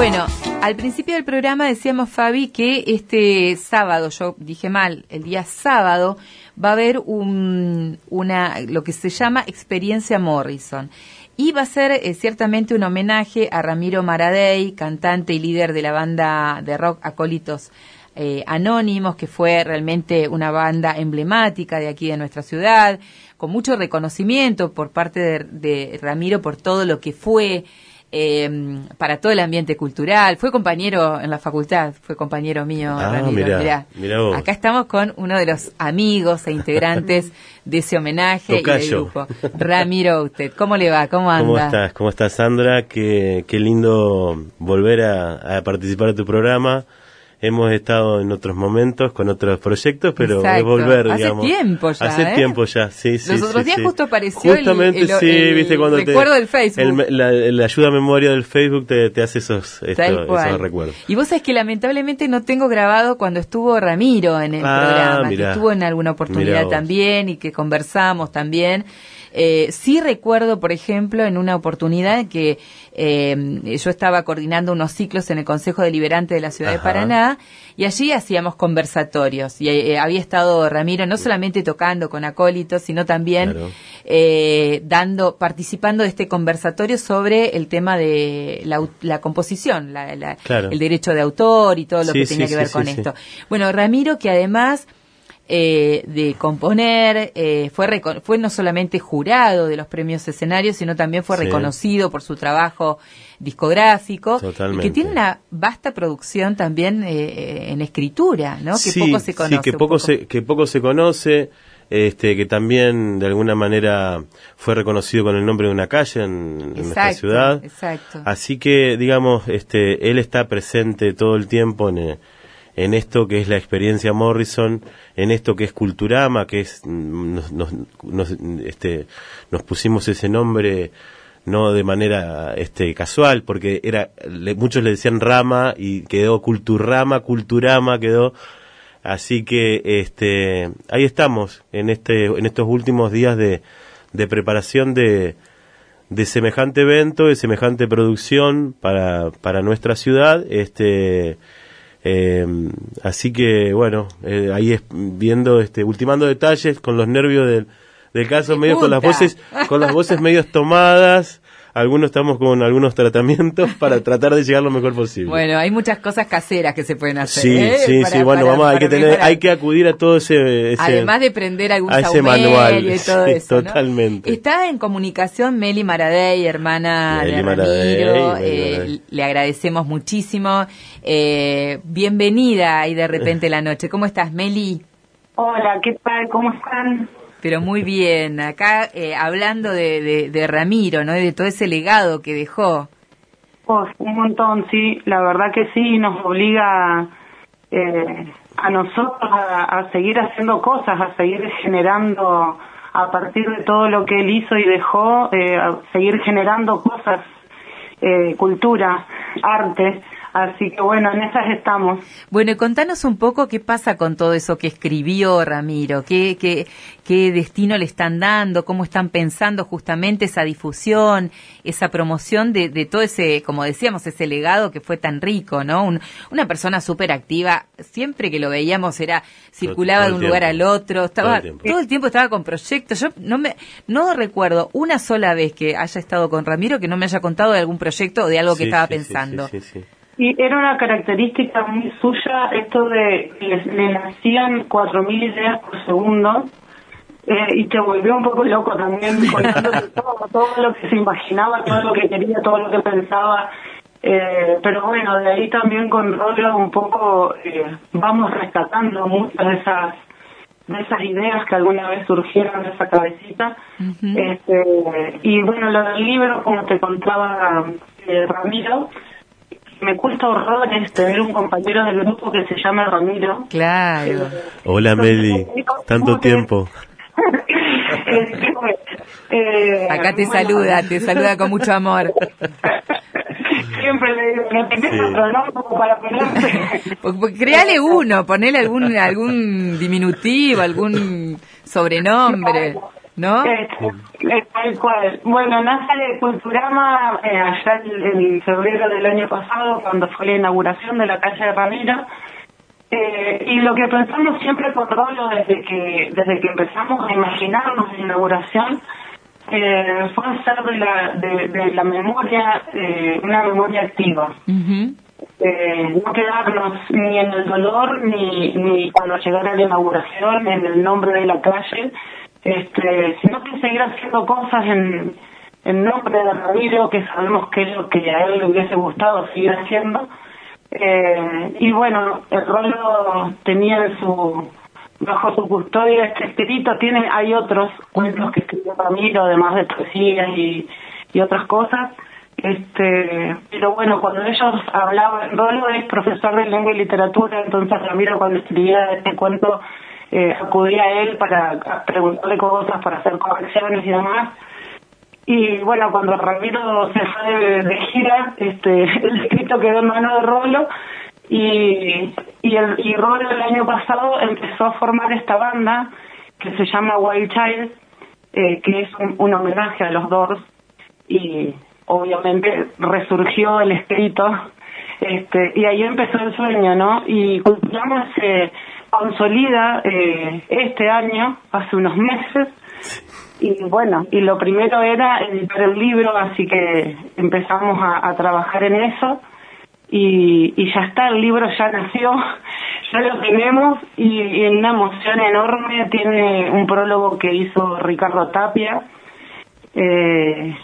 Bueno, al principio del programa decíamos, Fabi, que este sábado, yo dije mal, el día sábado, va a haber un, una, lo que se llama Experiencia Morrison. Y va a ser eh, ciertamente un homenaje a Ramiro Maradei, cantante y líder de la banda de rock Acólitos eh, Anónimos, que fue realmente una banda emblemática de aquí de nuestra ciudad, con mucho reconocimiento por parte de, de Ramiro por todo lo que fue eh, para todo el ambiente cultural. Fue compañero en la facultad, fue compañero mío. Ah, Ramiro, mirá, mirá vos. Acá estamos con uno de los amigos e integrantes de ese homenaje y del Tocayo. grupo. Ramiro usted, ¿cómo le va? ¿Cómo anda? ¿Cómo estás? ¿Cómo estás, Sandra? Qué, qué lindo volver a, a participar de tu programa. Hemos estado en otros momentos con otros proyectos, pero Exacto. es volver, Hace digamos. tiempo ya, Hace ¿eh? tiempo ya, sí, sí. Los otros sí, días sí. justo apareció el- Justamente, el- sí, el viste cuando te... recuerdo del Facebook. la, la ayuda a memoria del Facebook te, te hace esos, esto- esos recuerdos. Y vos sabés que lamentablemente no tengo grabado cuando estuvo Ramiro en el Ah, programa, que estuvo en alguna oportunidad también y que conversamos también. Eh, sí recuerdo, por ejemplo, en una oportunidad que eh, yo estaba coordinando unos ciclos en el Consejo Deliberante de la Ciudad de. Paraná y allí hacíamos conversatorios y eh, había estado Ramiro no solamente tocando con acólitos, sino también Claro. eh, dando, participando de este conversatorio sobre el tema de la, la composición, la- la- Claro. el derecho de autor y todo lo Sí, que sí, tenía que ver sí, con esto. Bueno, Ramiro, que además eh, de componer, eh, fue, fue no solamente jurado de los premios escenarios, sino también fue Sí. reconocido por su trabajo discográfico, y Totalmente. que tiene una vasta producción también eh, en escritura, ¿no? Que sí, poco se conoce. sí, que poco, poco. se, que poco se conoce, este, que también de alguna manera fue reconocido con el nombre de una calle en, en nuestra Exacto, ciudad. exacto. Así que, digamos, este, él está presente todo el tiempo en, eh, en esto que es la experiencia Morrison, en esto que es Culturama, que es, mm, nos, nos, nos, este, nos pusimos ese nombre no de manera este casual porque era muchos le decían rama y quedó culturama culturama quedó. Así que este ahí estamos en este en estos últimos días de, de preparación de de semejante evento de semejante producción para para nuestra ciudad este eh, así que bueno eh, ahí es viendo este ultimando detalles con los nervios del del caso medio con las voces con las voces medios tomadas algunos estamos con algunos tratamientos para tratar de llegar lo mejor posible Bueno, hay muchas cosas caseras que se pueden hacer. sí ¿eh? sí Para- sí bueno para- vamos hay que tener hay que acudir a todo ese, ese- Además de prender algún a ese manual, y todo sí, eso, ¿no? totalmente. Está en comunicación Meli Maradei, hermana Meli de Ramiro. Meli eh, Maradei. le agradecemos muchísimo. Eh, bienvenida ahí de repente la noche. ¿Cómo estás, Meli? Hola, ¿qué tal? ¿Cómo están? Pero muy bien. Acá eh, hablando de, de, Ramiro, ¿no? De todo ese legado que dejó. Pues un montón, sí, la verdad que sí, nos obliga eh, a nosotros a, a seguir haciendo cosas, a seguir generando a partir de todo lo que él hizo y dejó, eh, a seguir generando cosas, eh, cultura, arte. Así que bueno, en esas estamos. Bueno, y contanos un poco qué pasa con todo eso que escribió Ramiro, qué, qué, qué destino le están dando, cómo están pensando justamente esa difusión, esa promoción de, de todo ese, como decíamos, ese legado que fue tan rico, ¿no? Un- una persona súper activa, siempre que lo veíamos era, circulaba todo de un lugar al otro, estaba, Todo el tiempo. todo el tiempo estaba con proyectos. Yo no me, no recuerdo una sola vez que haya estado con Ramiro que no me haya contado de algún proyecto o de algo que Sí, estaba sí, sí, pensando. sí, sí. Y era una característica muy suya esto de que le, nacían 4.000 ideas por segundo eh, y te volvió un poco loco también contándote todo, todo lo que se imaginaba, todo lo que quería, todo lo que pensaba. Eh, pero bueno, de ahí también con Rollo un poco eh, vamos rescatando muchas de esas de esas ideas que alguna vez surgieron de esa cabecita. Este, y bueno, lo del libro, como te contaba eh, Ramiro, me cuesta horrores tener un compañero del grupo que se llama Ramiro. Claro. hola Meli tanto tiempo eh, Acá te bueno, saluda, te saluda con mucho amor. Siempre le digo, no tenés Sí. otro nombre como para ponerte. Créale uno, ponele algún, algún diminutivo, algún sobrenombre. ¿no? Tal cual. Bueno, nace Culturama eh, allá en, febrero del año pasado, cuando fue la inauguración de la calle de Ramiro. Eh, y lo que pensamos siempre con Rolo desde que desde que empezamos a imaginarnos la inauguración eh, fue hacer de la, de, la memoria eh, una memoria activa. Eh, no quedarnos ni en el dolor ni, ni cuando llegara la inauguración en el nombre de la calle, este, sino que seguir haciendo cosas en, en nombre de Ramiro, que sabemos que es lo que a él le hubiese gustado seguir haciendo. Eh, y bueno, el rolo tenía su bajo su custodia este escrito, tiene hay otros cuentos que escribió Ramiro, además de poesías y, y otras cosas. Este, pero bueno, cuando ellos hablaban, Rolo es profesor de lengua y literatura, entonces Ramiro cuando escribía este cuento eh, acudía a él para preguntarle cosas, para hacer correcciones y demás. Y bueno, cuando Ramiro se fue de, gira, este, el escrito quedó en mano de Rolo y, y, el, y Rolo el año pasado empezó a formar esta banda que se llama Wild Child, eh, que es un, homenaje a los Doors y obviamente resurgió el escrito este, y ahí empezó el sueño, ¿no? Y Culturama se consolida eh, este año, hace unos meses, y bueno, y lo primero era editar el libro, así que empezamos a, trabajar en eso, y, ya está, el libro ya nació, ya lo tenemos, y, y en una emoción enorme tiene un prólogo que hizo Ricardo Tapia, eh,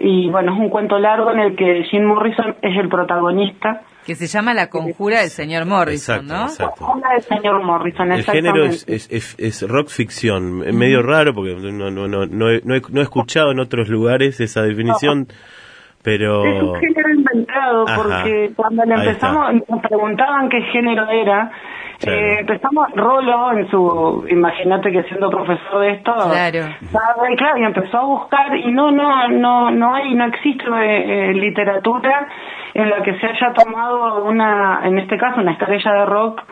y bueno, es un cuento largo en el que Jim Morrison es el protagonista. Que se llama La Conjura del Señor Morrison, ¿no? Exacto. La Conjura del Señor Morrison, El género es, es, es, rock ficción, medio raro porque no, no, no, no, he, no he escuchado en otros lugares esa definición. Pero... Es un género inventado, porque cuando le empezamos, nos preguntaban qué género era, eh, empezamos Rolo en su, imagínate que siendo profesor de esto, claro. claro, y empezó a buscar y no, no, no, no hay, no existe eh, literatura en la que se haya tomado una, en este caso, una estrella de rock,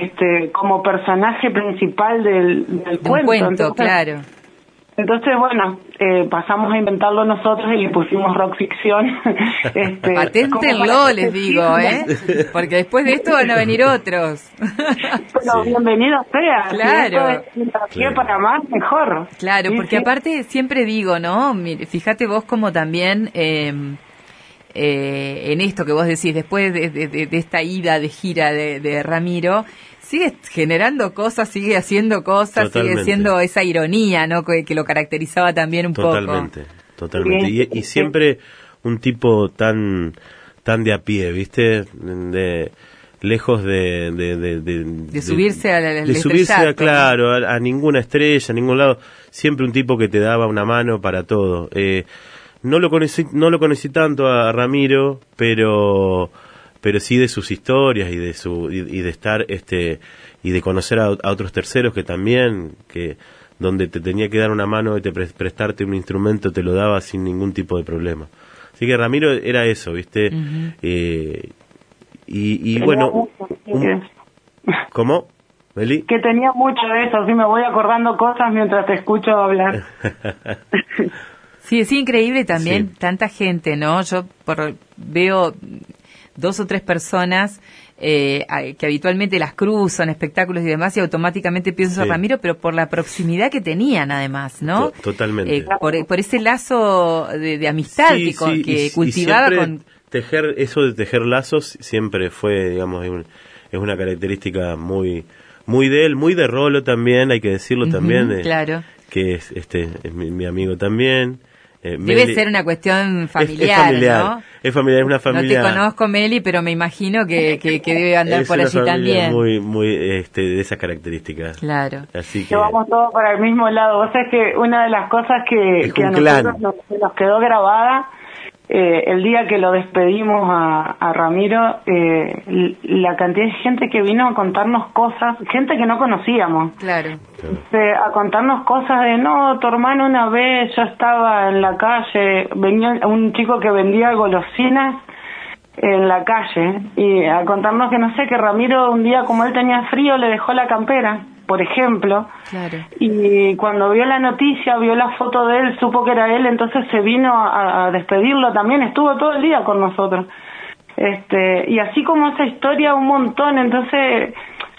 este, como personaje principal del, del cuento. claro entonces, bueno, eh, pasamos a inventarlo nosotros y le pusimos rock ficción. este, Paténtenlo, les digo, ¿eh? Porque después de esto van a venir otros. Pero bienvenido sea. Claro. Si para más, mejor. Claro, porque aparte siempre digo, ¿no? Mire, fíjate vos como también... Eh, eh, en esto que vos decís, después de, de, esta ida de gira de, de Ramiro, sigue generando cosas, sigue haciendo cosas, sigue siendo esa ironía, ¿no? Que, lo caracterizaba también un poco. Totalmente, totalmente. Y, siempre un tipo tan tan de a pie, ¿viste? De lejos de de, subirse a la, de subirse claro a, ninguna estrella a ningún lado siempre un tipo que te daba una mano para todo eh, no lo conocí no lo conocí tanto a Ramiro pero pero sí de sus historias y de su y, de estar este y de conocer a, otros terceros que también que donde te tenía que dar una mano y te prestarte un instrumento te lo daba sin ningún tipo de problema. Así que Ramiro era eso viste eh, y, y bueno cómo Meli? que tenía mucho de eso así me voy acordando cosas mientras te escucho hablar. Sí, es increíble también tanta gente, ¿no? Yo por, veo dos o tres personas eh, que habitualmente las cruzan, espectáculos y demás, y automáticamente pienso a Ramiro, pero por la proximidad que tenían además, ¿no? totalmente. Eh, por, ese lazo de, amistad que, cultivaba con... Tejer, eso de tejer lazos siempre fue, digamos, es una característica muy muy de él, muy de Rolo también, hay que decirlo también. Eh, claro. Que es, este, es mi amigo también. Eh, Debe ser una cuestión familiar, es, familiar, ¿no? Es familiar, es una familia. No te conozco, Meli, pero me imagino que, que, debe andar por allí también. Muy, muy, este, de esas características. Claro. Así que. vamos todos para el mismo lado. Vos sabés que una de las cosas que, que a nosotros nos, quedó grabada eh, el día que lo despedimos a, Ramiro, eh, la cantidad de gente que vino a contarnos cosas, gente que no conocíamos. Claro. A contarnos cosas de, no, tu hermano una vez yo estaba en la calle, venía un chico que vendía golosinas en la calle y a contarnos que no sé, que Ramiro un día como él tenía frío le dejó la campera por ejemplo. Claro. Y cuando vio la noticia, vio la foto de él, supo que era él, entonces se vino a, a despedirlo también, estuvo todo el día con nosotros. Este, y así como esa historia, un montón, entonces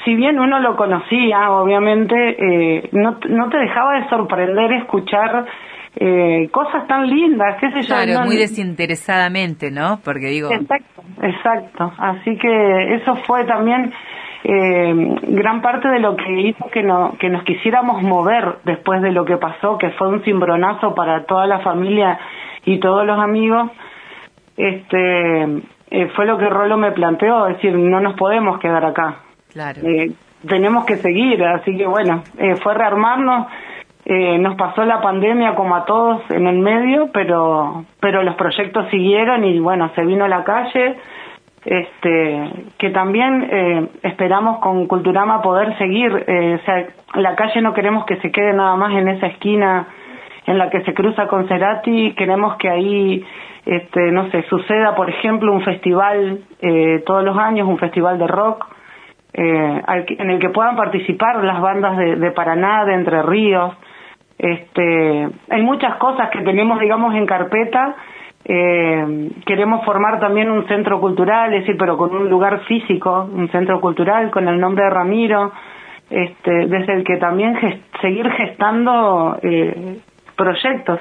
si bien uno lo conocía, obviamente, eh, no, no te dejaba de sorprender escuchar eh, cosas tan lindas, qué sé yo. Claro, muy desinteresadamente, ¿no? Porque digo, Exacto, exacto. Así que eso fue también eh, gran parte de lo que hizo que, no, que nos quisiéramos mover después de lo que pasó, que fue un cimbronazo para toda la familia y todos los amigos. Este eh, fue lo que Rolo me planteó, es decir, no nos podemos quedar acá. claro. Eh, tenemos que seguir, así que bueno, eh, fue rearmarnos. Eh, nos pasó la pandemia como a todos en el medio, pero pero los proyectos siguieron y bueno, se vino a la calle. Este, que también eh, esperamos con Culturama poder seguir. eh, o sea, la calle no queremos que se quede nada más en esa esquina en la que se cruza con Cerati. Queremos que ahí, este, no sé, suceda, por ejemplo, un festival eh, todos los años, un festival de rock eh, en el que puedan participar las bandas de, de Paraná, de Entre Ríos. Este, hay muchas cosas que tenemos, digamos, en carpeta. Eh, queremos formar también un centro cultural, es decir, pero con un lugar físico, un centro cultural con el nombre de Ramiro, este, desde el que también seguir gestando eh, proyectos.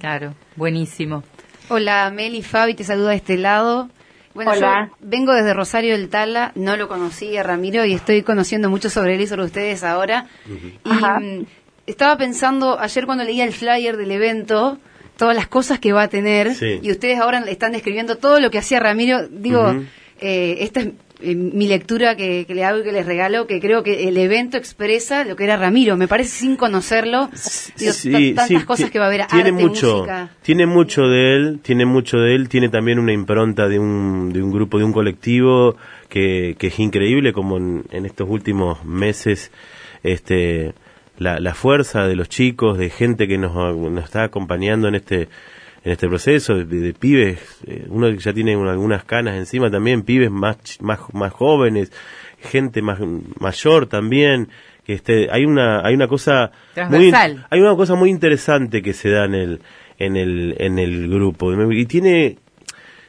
Claro, buenísimo. Hola, Meli, Fabi, te saluda de este lado. Bueno, Hola. yo vengo desde Rosario del Tala, no lo conocí a Ramiro y estoy conociendo mucho sobre él y sobre ustedes ahora. Y Ajá. mm, estaba pensando ayer cuando leía el flyer del evento, todas las cosas que va a tener, Sí. y ustedes ahora están describiendo todo lo que hacía Ramiro. Digo, eh, esta es eh, mi lectura que, que le hago y que les regalo, que creo que el evento expresa lo que era Ramiro. Me parece sin conocerlo, digo, Sí, ta- tantas sí, cosas que va a haber, tiene arte, mucho música. tiene mucho de él tiene mucho de él tiene también una impronta de un, de un grupo de un colectivo que, que es increíble como en, en estos últimos meses este la, la fuerza de los chicos de gente que nos, nos está acompañando en este en este proceso de, de pibes eh, uno que ya tiene un- algunas canas encima también pibes más más más jóvenes gente más mayor también que este hay una hay una cosa muy hay una cosa muy interesante que se da en el en el en el grupo. Y tiene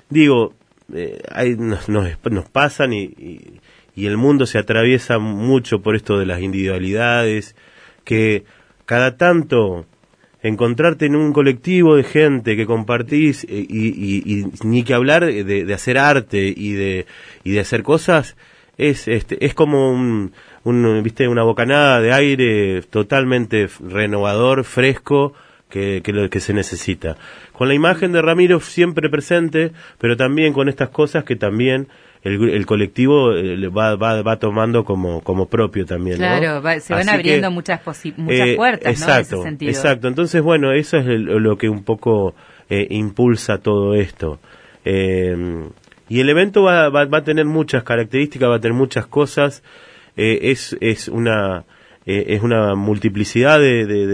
digo eh, hay, nos, nos, nos pasan y, y, y el mundo se atraviesa mucho por esto de las individualidades que cada tanto encontrarte en un colectivo de gente que compartís eh, y, y- ni que hablar de, de hacer arte y de y de hacer cosas es este es como un, un viste una bocanada de aire totalmente renovador fresco que, que lo que se necesita. Con la imagen de Ramiro siempre presente pero también con estas cosas que también el, colectivo eh, le va, va, va tomando como, como propio también ¿no? Claro, va- se van Así abriendo que, muchas, posi- muchas eh, puertas, ¿no? En Exacto, ese sentido. exacto. Entonces, bueno, eso es el- lo que un poco eh, impulsa todo esto. Eh, y el evento va, va, va a tener muchas características, va a tener muchas cosas. Eh, es, es una eh, es una multiplicidad de, de,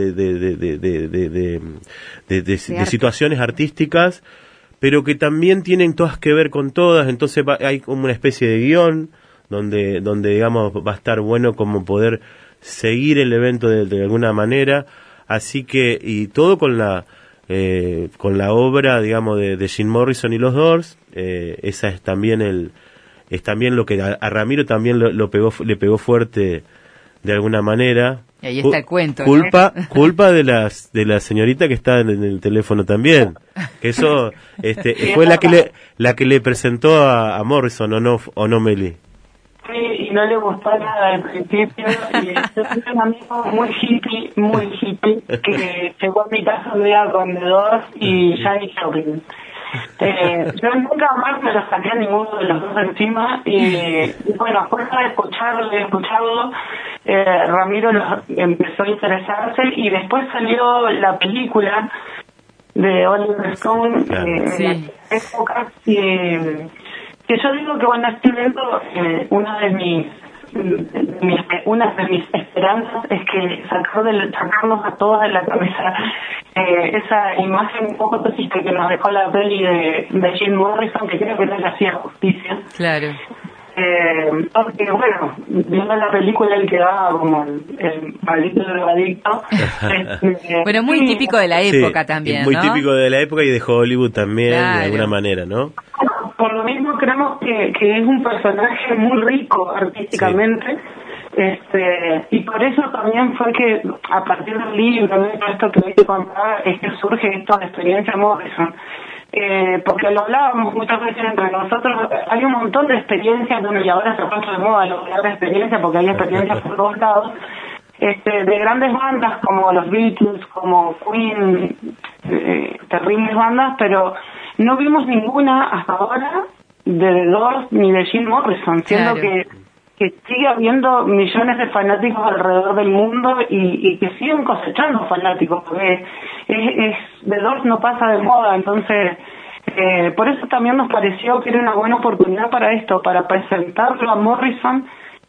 situaciones artísticas, pero que también tienen todas que ver con todas. Entonces va- hay como una especie de guion donde, donde digamos va a estar bueno como poder seguir el evento de, alguna manera. Así que, y todo con la, eh, con la obra, digamos, de, Jim Morrison y los Doors. Eh, esa es también el, es también lo que a, Ramiro también lo, pegó, le pegó fuerte de alguna manera. Y ahí está el cuento, ¿no? Culpa, culpa de las, de la señorita que está en, el teléfono también. Que eso, este, fue la que le, la que le presentó a, a Morrison, o no, o no Meli. Sí, y no le gustó nada al principio. Y yo tengo un amigo muy hippie, muy hippie, que llegó a mi casa un día con y Janis Joplin. Eh, yo nunca más me lo saqué a ninguno de los dos encima y, y bueno, a fuerza de escucharlo y escucharlo, eh, Ramiro lo- empezó a interesarse y después salió la película de Oliver Stone Claro. eh, Sí. en la época que, que yo digo que bueno estoy viendo eh, una de mis- una de mis esperanzas es que sacar de, sacarnos a todos de la cabeza eh, esa imagen un poco triste que nos dejó la peli de, de Jim Morrison que creo que no le hacía justicia Claro. Eh, porque, bueno, viendo la película él quedaba como el, el maldito drogadicto. Este, Bueno, muy sí, típico de la época también, Muy ¿no? típico de la época y de Hollywood también, Claro. de alguna manera, ¿no? Por lo mismo creemos que, que es un personaje muy rico artísticamente. Este, y por eso también fue que a partir del libro, de todo esto que hoy te contaba, es que surge esto de experiencia Morrison. Eh, porque lo hablábamos muchas veces entre nosotros, hay un montón de experiencias, bueno, y ahora se ha puesto de moda lo que habla de experiencia, porque hay experiencias por todos lados, este, de grandes bandas como los Beatles, como Queen, eh, terribles bandas, pero no vimos ninguna hasta ahora de The Doors ni de Jim Morrison, siendo Claro. que, que sigue habiendo millones de fanáticos alrededor del mundo y, y que siguen cosechando fanáticos, porque es, es, The Doors no pasa de moda, entonces... Eh, por eso también nos pareció que era una buena oportunidad para esto, para presentarlo a Morrison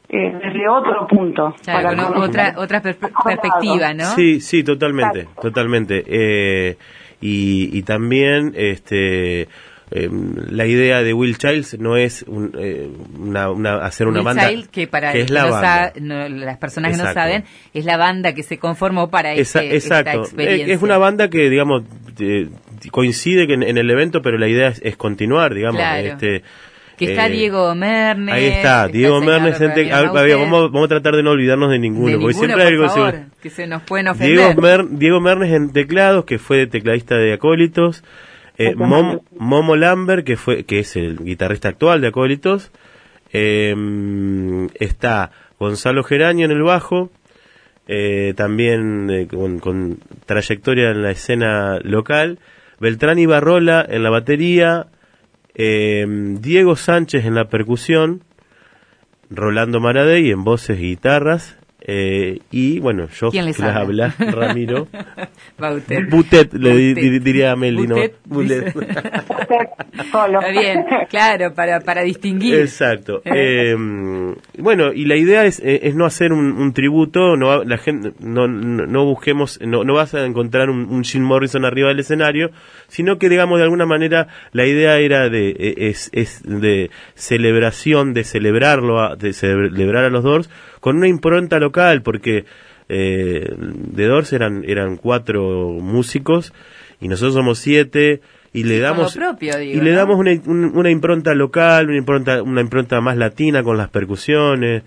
eh, desde otro punto. Claro, para con otra, otra per- perspectiva, ¿no? Sí, sí, totalmente, totalmente. Eh, y, y también, este, eh, la idea de Will Childs no es un, eh, una, una- hacer una Will banda Child, que para que es que la no banda. sa- no, las personas que no saben, es la banda que se conformó para Esa- este- esta exacto. experiencia. Eh, Es una banda que, digamos, eh, coincide que en, en el evento, pero la idea es, es continuar, digamos. Claro. Este, Que está eh, Diego Mernes. Ahí está, Diego Mernes. gente- Ramiro a- a ver, Mauser. vamos, vamos a tratar de no olvidarnos de ninguno, De porque ninguno, siempre hay por algo que se- favor, que se nos pueden ofender. Diego, Mer- Diego Mernes en teclados, que fue tecladista de Acólitos. Eh, Mom- Momo Lambert, que fue que es el guitarrista actual de Acólitos. Eh, está Gonzalo Geraño en el bajo. eh, también eh, con, con trayectoria en la escena local. Beltrán Ibarrola en la batería. Eh, Diego Sánchez en la percusión. Rolando Maradei en voces y guitarras. Eh, y bueno, yo ¿Quién les que les habla? habla, Ramiro. Bauter. Butet, le di- Butet. di- diría a Meli, ¿no? Butet. Está bien, claro, para, para distinguir. Exacto. Eh. Eh, bueno, y la idea es, eh, es no hacer un, un tributo, no la gente no, no, no busquemos, no, no vas a encontrar un, un Jim Morrison arriba del escenario, sino que digamos de alguna manera la idea era de eh, es, es de celebración, de celebrarlo, a- de celebrar a los Doors con una impronta local, porque eh, de Doors eran eran cuatro músicos y nosotros somos siete y le damos propio, digo, y le ¿no? damos una, un- una impronta local, una impronta, una impronta más latina con las percusiones.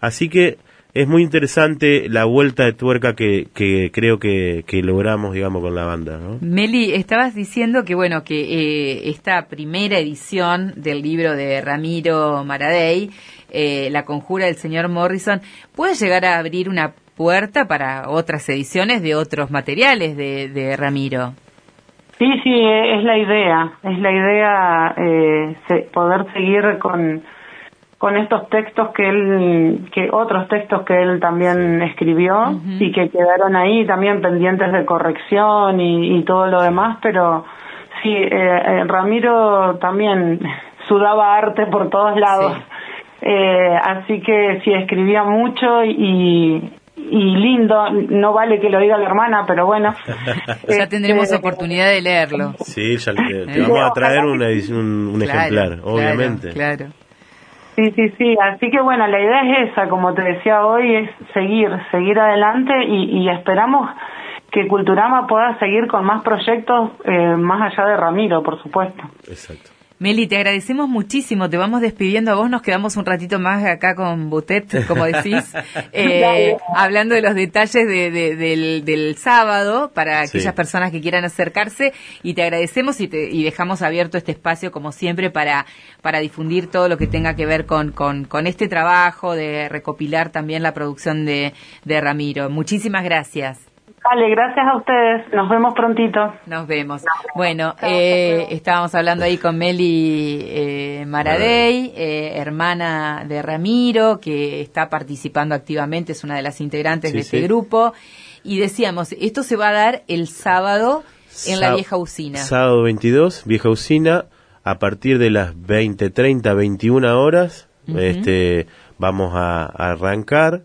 Así que es muy interesante la vuelta de tuerca que, que creo que, que logramos, digamos, con la banda. ¿no? Meli, estabas diciendo que bueno que eh, esta primera edición del libro de Ramiro Maradei, eh, La conjura del señor Morrison, puede llegar a abrir una puerta para otras ediciones de otros materiales de, de Ramiro. Sí, sí, eh, es la idea, es la idea eh, poder seguir con, con estos textos que él, que otros textos que él también escribió y que quedaron ahí también pendientes de corrección y, y todo lo demás, pero sí, eh, eh, Ramiro también sudaba arte por todos lados, Sí. Eh, así que sí, escribía mucho y, y lindo, no vale que lo diga la hermana, pero bueno. Ya tendremos Este, oportunidad de leerlo. Sí, ya te Eh. vamos a traer una un, un Claro, ejemplar, claro, obviamente. Claro. Sí, sí, sí. Así que bueno, la idea es esa, como te decía hoy, es seguir, seguir adelante y, y esperamos que Culturama pueda seguir con más proyectos eh, más allá de Ramiro, por supuesto. Exacto. Meli, te agradecemos muchísimo. Te vamos despidiendo a vos. Nos quedamos un ratito más acá con Butet, como decís, eh, hablando de los detalles de- de- del, del sábado para Sí. aquellas personas que quieran acercarse. Y te agradecemos y, te, y dejamos abierto este espacio, como siempre, para, para difundir todo lo que tenga que ver con, con, con este trabajo de recopilar también la producción de, de Ramiro. Muchísimas gracias. Dale, gracias a ustedes. Nos vemos prontito. Nos vemos. Bueno, eh, estábamos hablando ahí con Meli eh, Maradei, eh, hermana de Ramiro, que está participando activamente, es una de las integrantes Sí, de este sí. grupo. Y decíamos, esto se va a dar el sábado en la vieja usina. Sábado 22, vieja usina, a partir de las 20, 30, 21 horas, este, vamos a, a arrancar.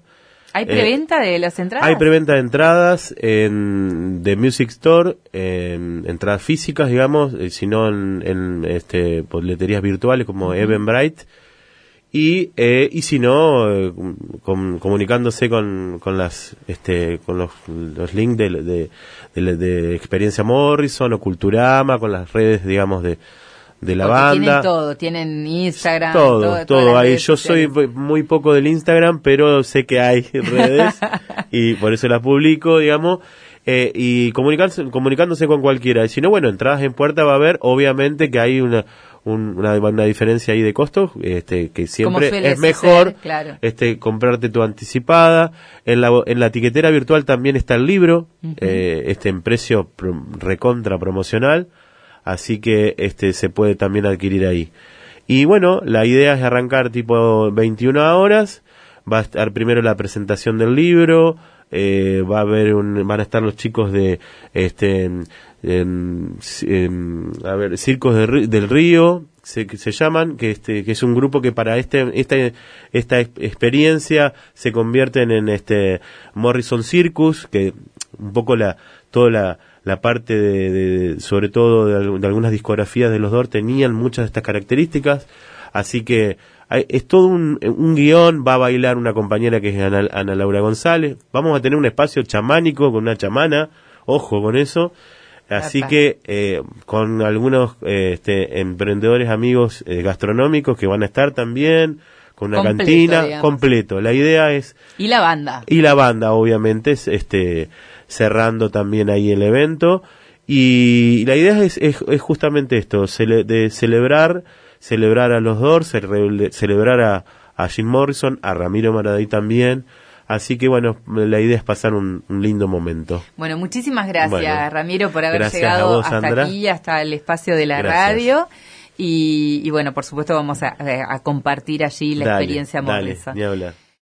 ¿Hay preventa de las entradas? Hay preventa de entradas en The Music Store, en entradas físicas, digamos, eh, sino en, en, este, boleterías virtuales como Eventbrite. y eh, y si no eh, com- comunicándose con, con las este con los, los links de, de, de- de experiencia Morrison o Culturama con las redes digamos de de la Porque banda Tienen todo, tienen Instagram. todo, todo las ahí. Yo soy muy poco del Instagram, pero sé que hay redes y por eso las publico, digamos. eh, y comunicarse, comunicándose con cualquiera. Y si no, bueno, entradas en puerta va a haber, obviamente que hay una, un- una, una diferencia ahí de costos, este, que siempre es mejor claro. este, comprarte tu anticipada. En la, en la etiquetera virtual también está el libro, eh, este en precio pro- recontra promocional, así que este se puede también adquirir ahí. Y bueno, la idea es arrancar tipo 21 horas, va a estar primero la presentación del libro, eh, va a haber un, van a estar los chicos de este a ver circos del río se, se llaman que este que es un grupo que para este esta esta ex- experiencia se convierten en este Morrison Circus que un poco la toda la la parte de, de- sobre todo de, al- de algunas discografías de los Doors tenían muchas de estas características así que hay- es todo un, un guion, va a bailar una compañera que es Ana, Ana Laura González, vamos a tener un espacio chamánico con una chamana, ojo con eso, así que eh, con algunos eh, este, emprendedores amigos eh, gastronómicos que van a estar también, con una Completo, cantina, digamos. completo. La idea es Y la banda. y la banda obviamente es, este cerrando también ahí el evento y la idea es, es, es justamente esto cele- de celebrar celebrar a los Doors cele- celebrar a, a Jim Morrison a Ramiro Maradí también así que bueno la idea es pasar un, un lindo momento Bueno, muchísimas gracias, Bueno, Ramiro, por haber llegado vos, hasta aquí, hasta el espacio de la Gracias. radio. Y, y bueno, por supuesto, vamos a, a compartir allí la Dale, experiencia dale, Morrison. ni hablar